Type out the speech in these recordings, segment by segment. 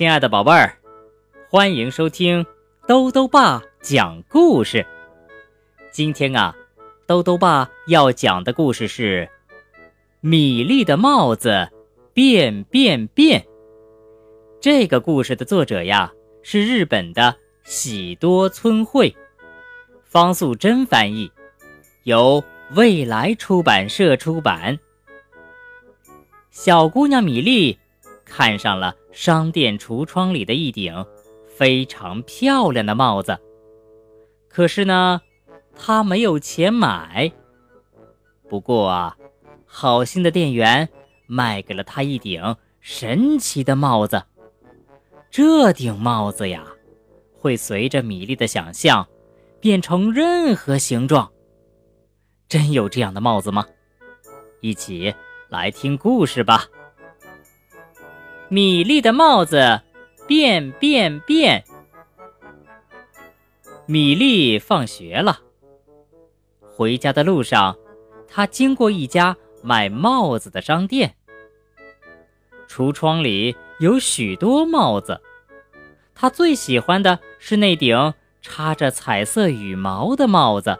亲爱的宝贝儿，欢迎收听兜兜爸讲故事。今天啊，兜兜爸要讲的故事是《米粒的帽子变变变》。这个故事的作者呀是日本的喜多村惠，方素珍翻译，由未来出版社出版。小姑娘米粒看上了商店橱窗里的一顶非常漂亮的帽子，可是呢，他没有钱买。不过啊，好心的店员卖给了他一顶神奇的帽子。这顶帽子呀，会随着米粒的想象变成任何形状。真有这样的帽子吗？一起。来听故事吧。米粒的帽子变变变。米粒放学了，回家的路上，他经过一家卖帽子的商店。橱窗里有许多帽子，他最喜欢的是那顶插着彩色羽毛的帽子。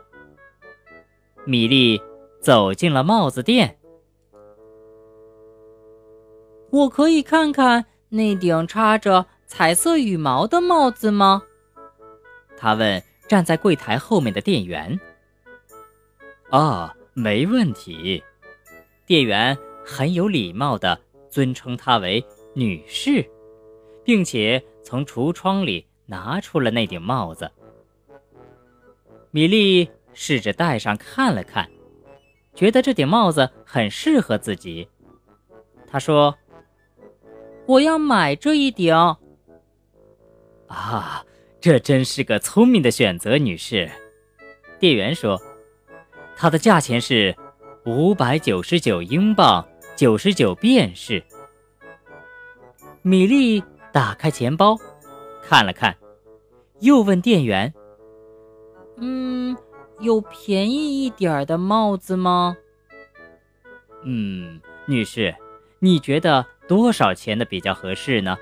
米粒走进了帽子店。我可以看看那顶插着彩色羽毛的帽子吗？他问站在柜台后面的店员。啊，没问题。店员很有礼貌地尊称她为女士，并且从橱窗里拿出了那顶帽子。米莉试着戴上看了看，觉得这顶帽子很适合自己。她说。我要买这一顶。啊，这真是个聪明的选择，女士。店员说：“它的价钱是五百九十九英镑，九十九便士。”米莉打开钱包，看了看，又问店员：“嗯，有便宜一点的帽子吗？”“嗯，女士，你觉得？”多少钱的比较合适呢？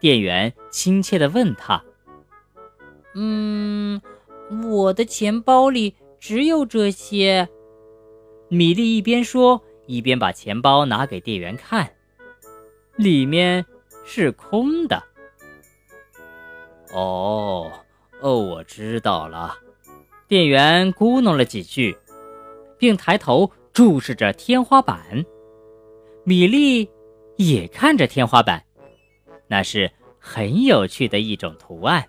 店员亲切地问他。嗯，我的钱包里只有这些。米莉一边说，一边把钱包拿给店员看，里面是空的。哦，哦，我知道了。店员咕哝了几句，并抬头注视着天花板。米莉。也看着天花板，那是很有趣的一种图案。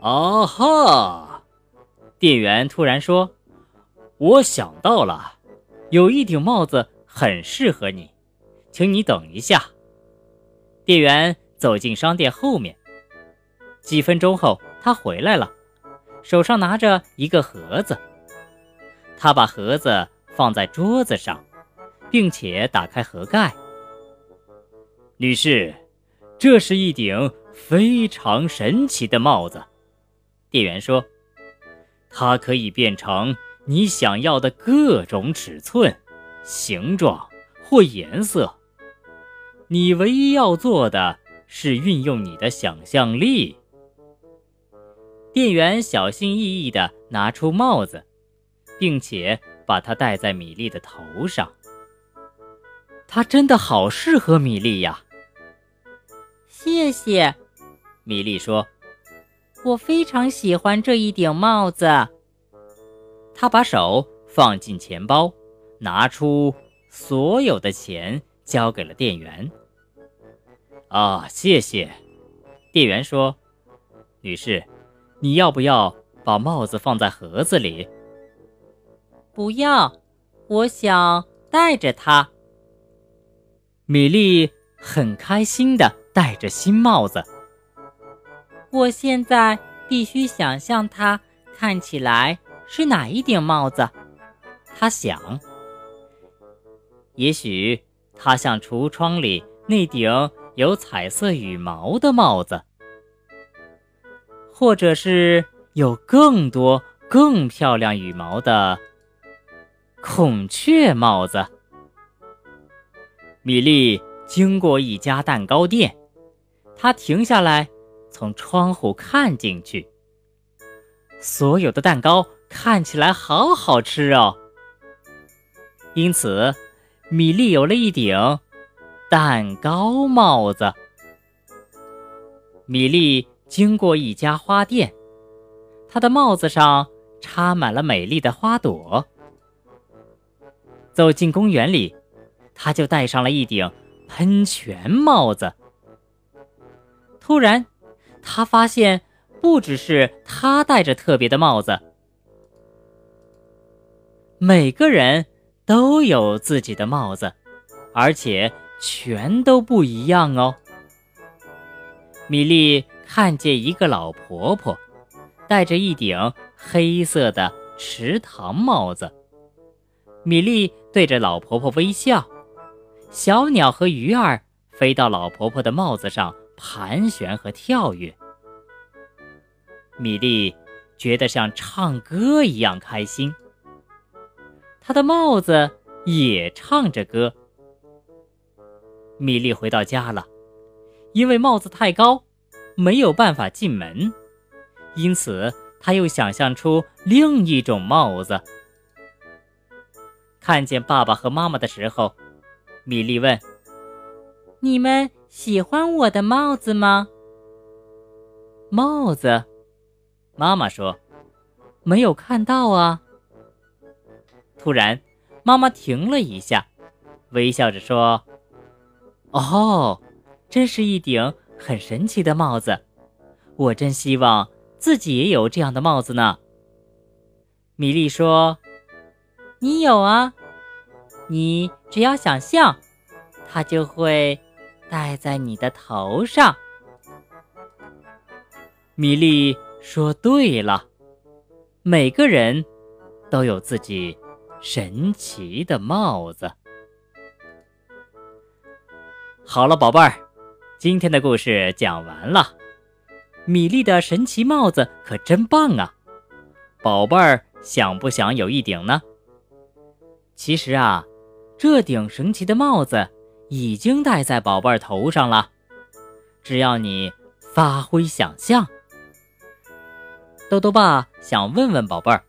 啊哈！店员突然说：“我想到了，有一顶帽子很适合你，请你等一下。”店员走进商店后面，几分钟后他回来了，手上拿着一个盒子。他把盒子放在桌子上。并且打开盒盖，女士，这是一顶非常神奇的帽子。店员说：“它可以变成你想要的各种尺寸、形状或颜色。你唯一要做的是运用你的想象力。”店员小心翼翼地拿出帽子，并且把它戴在米粒的头上。它真的好适合米莉呀！谢谢，米莉说：“我非常喜欢这一顶帽子。”他把手放进钱包，拿出所有的钱交给了店员。啊，谢谢，店员说：“女士，你要不要把帽子放在盒子里？”不要，我想带着它。米莉很开心地戴着新帽子。我现在必须想象它看起来是哪一顶帽子。他想，也许它像橱窗里那顶有彩色羽毛的帽子，或者是有更多更漂亮羽毛的孔雀帽子。米莉经过一家蛋糕店，他停下来，从窗户看进去。所有的蛋糕看起来好好吃哦。因此，米莉有了一顶蛋糕帽子。米莉经过一家花店，她的帽子上插满了美丽的花朵。走进公园里，他就戴上了一顶喷泉帽子。突然，他发现不只是他戴着特别的帽子，每个人。都有自己的帽子，而且全都不一样哦。米莉看见一个老婆婆戴着一顶黑色的池塘帽子，米莉对着老婆婆微笑。小鸟和鱼儿飞到老婆婆的帽子上盘旋和跳跃，米莉觉得像唱歌一样开心。他的帽子也唱着歌。米莉回到家了，因为帽子太高，没有办法进门，因此他又想象出另一种帽子。看见爸爸和妈妈的时候，米莉问：“你们喜欢我的帽子吗？”帽子，妈妈说：“没有看到啊。”突然，妈妈停了一下，微笑着说：“哦，真是一顶很神奇的帽子，我真希望自己也有这样的帽子呢。”米莉说：“你有啊，你只要想象，它就会戴在你的头上。”米莉说：“对了，每个人都有自己。”神奇的帽子。好了，宝贝儿，今天的故事讲完了。米粒的神奇帽子可真棒啊！宝贝儿，想不想有一顶呢？其实啊，这顶神奇的帽子已经戴在宝贝儿头上了。只要你发挥想象，豆豆爸想问问宝贝儿，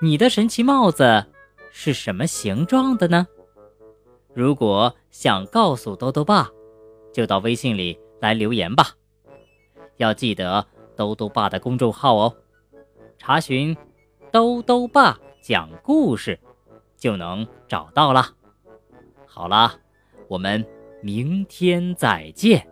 你的神奇帽子。是什么形状的呢？如果想告诉兜兜爸，就到微信里来留言吧。要记得兜兜爸的公众号哦，查询“兜兜爸讲故事”就能找到了。好了，我们明天再见。